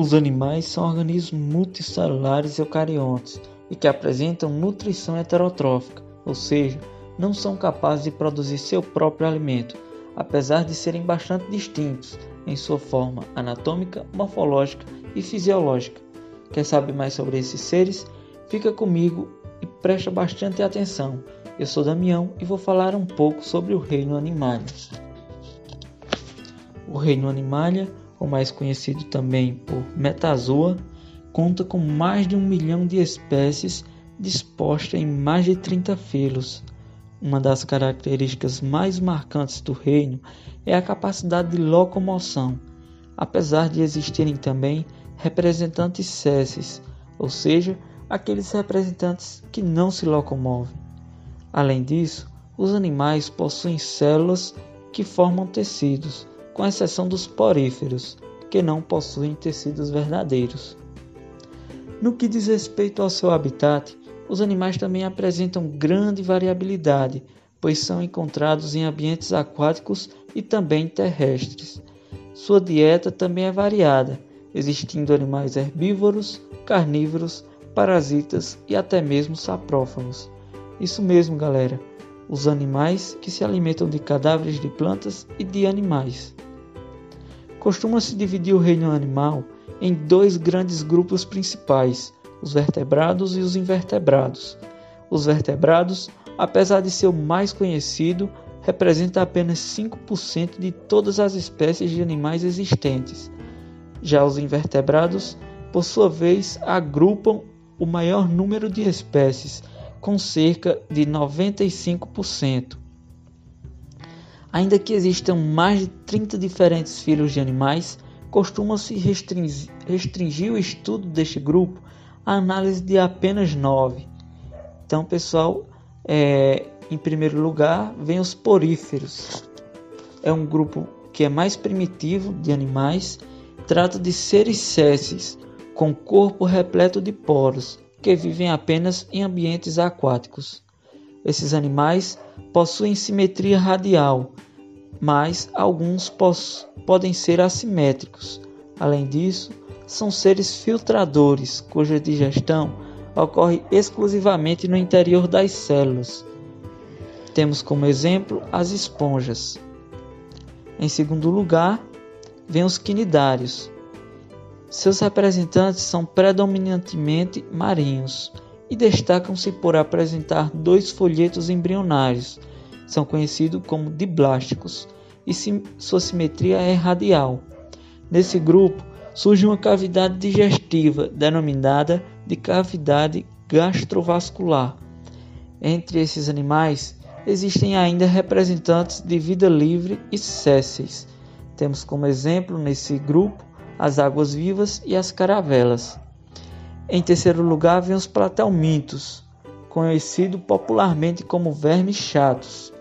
Os animais são organismos multicelulares eucariontes e que apresentam nutrição heterotrófica, ou seja, não são capazes de produzir seu próprio alimento, apesar de serem bastante distintos em sua forma anatômica, morfológica e fisiológica. Quer saber mais sobre esses seres? Fica comigo e presta bastante atenção. Eu sou Damião e vou falar um pouco sobre o reino Animalia. O reino Animalia, ou mais conhecido também por Metazoa, conta com mais de um milhão de espécies dispostas em mais de 30 filos. Uma das características mais marcantes do reino é a capacidade de locomoção, apesar de existirem também representantes cesses, ou seja, aqueles representantes que não se locomovem. Além disso, os animais possuem células que formam tecidos, com exceção dos poríferos, que não possuem tecidos verdadeiros. No que diz respeito ao seu habitat, os animais também apresentam grande variabilidade, pois são encontrados em ambientes aquáticos e também terrestres. Sua dieta também é variada, existindo animais herbívoros, carnívoros, parasitas e até mesmo saprófagos. Isso mesmo, galera, os animais que se alimentam de cadáveres de plantas e de animais. Costuma-se dividir o reino animal em dois grandes grupos principais, os vertebrados e os invertebrados. Os vertebrados, apesar de ser o mais conhecido, representa apenas 5% de todas as espécies de animais existentes. Já os invertebrados, por sua vez, agrupam o maior número de espécies, com cerca de 95%. Ainda que existam mais de 30 diferentes filhos de animais, costuma-se restringir, restringir o estudo deste grupo à análise de apenas nove. Então, pessoal, é, em primeiro lugar, vem os poríferos. É um grupo que é mais primitivo de animais, trata de seres césseis com corpo repleto de poros, que vivem apenas em ambientes aquáticos. Esses animais possuem simetria radial, mas alguns podem ser assimétricos. Além disso, são seres filtradores cuja digestão ocorre exclusivamente no interior das células. Temos como exemplo as esponjas. Em segundo lugar, vem os quinidários. Seus representantes são predominantemente marinhos e destacam-se por apresentar dois folhetos embrionários. São conhecidos como diblásticos e sua simetria é radial. Nesse grupo surge uma cavidade digestiva denominada de cavidade gastrovascular. Entre esses animais existem ainda representantes de vida livre e césseis. Temos como exemplo nesse grupo as águas vivas e as caravelas. Em terceiro lugar vem os platelmintos, conhecido popularmente como vermes chatos.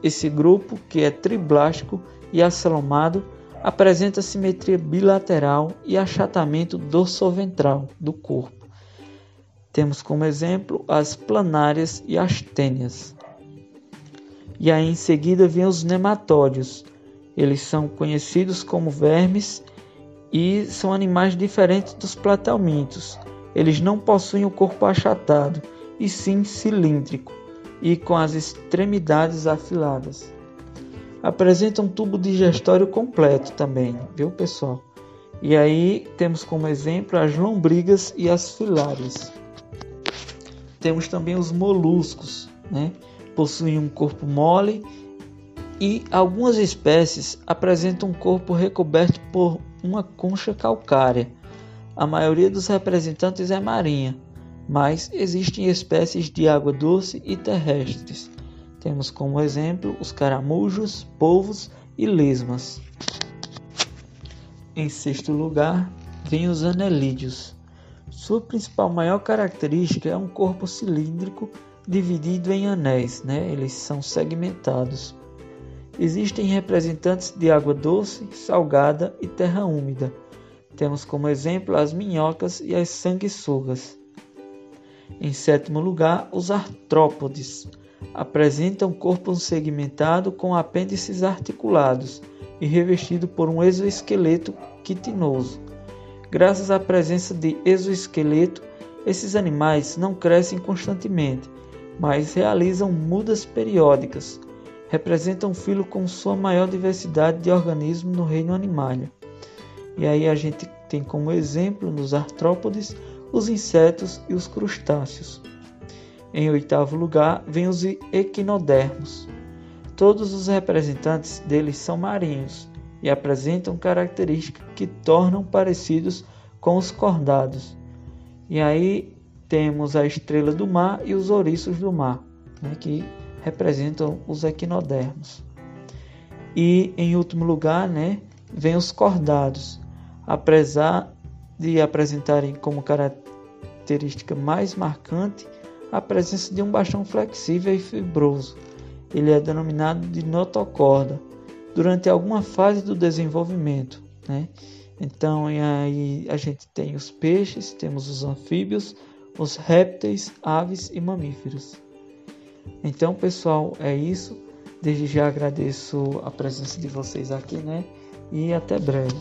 Esse grupo, que é triblástico e acelomado, apresenta simetria bilateral e achatamento dorsoventral do corpo. Temos como exemplo as planárias e as tênias. E aí em seguida vêm os nematódios. Eles são conhecidos como vermes e são animais diferentes dos platelmintos. Eles não possuem o corpo achatado, e sim cilíndrico e com as extremidades afiladas apresenta um tubo digestório completo também, viu pessoal? E aí temos como exemplo as lombrigas e as filárias. Temos também os moluscos, né? Possuem um corpo mole e algumas espécies apresentam um corpo recoberto por uma concha calcária. A maioria dos representantes é marinha, mas existem espécies de água doce e terrestres. Temos como exemplo os caramujos, polvos e lesmas. Em sexto lugar, vem os anelídeos. Sua principal maior característica é um corpo cilíndrico dividido em anéis, né? eles são segmentados. Existem representantes de água doce, salgada e terra úmida. Temos como exemplo as minhocas e as sanguessugas. Em sétimo lugar, os artrópodes apresenta um corpo segmentado com apêndices articulados e revestido por um exoesqueleto quitinoso. Graças à presença de exoesqueleto, esses animais não crescem constantemente, mas realizam mudas periódicas. Representam o filo com sua maior diversidade de organismos no reino animalia. E aí a gente tem como exemplo nos artrópodes os insetos e os crustáceos. Em oitavo lugar, vem os equinodermos. Todos os representantes deles são marinhos e apresentam características que tornam parecidos com os cordados. E aí temos a estrela do mar e os ouriços do mar, né, que representam os equinodermos. E em último lugar, né, vem os cordados, apesar de apresentarem como característica mais marcante a presença de um bastão flexível e fibroso. Ele é denominado de notocorda durante alguma fase do desenvolvimento. Né? Então, aí a gente tem os peixes, temos os anfíbios, os répteis, aves e mamíferos. Então, pessoal, é isso. Desde já agradeço a presença de vocês aqui, né? E até breve.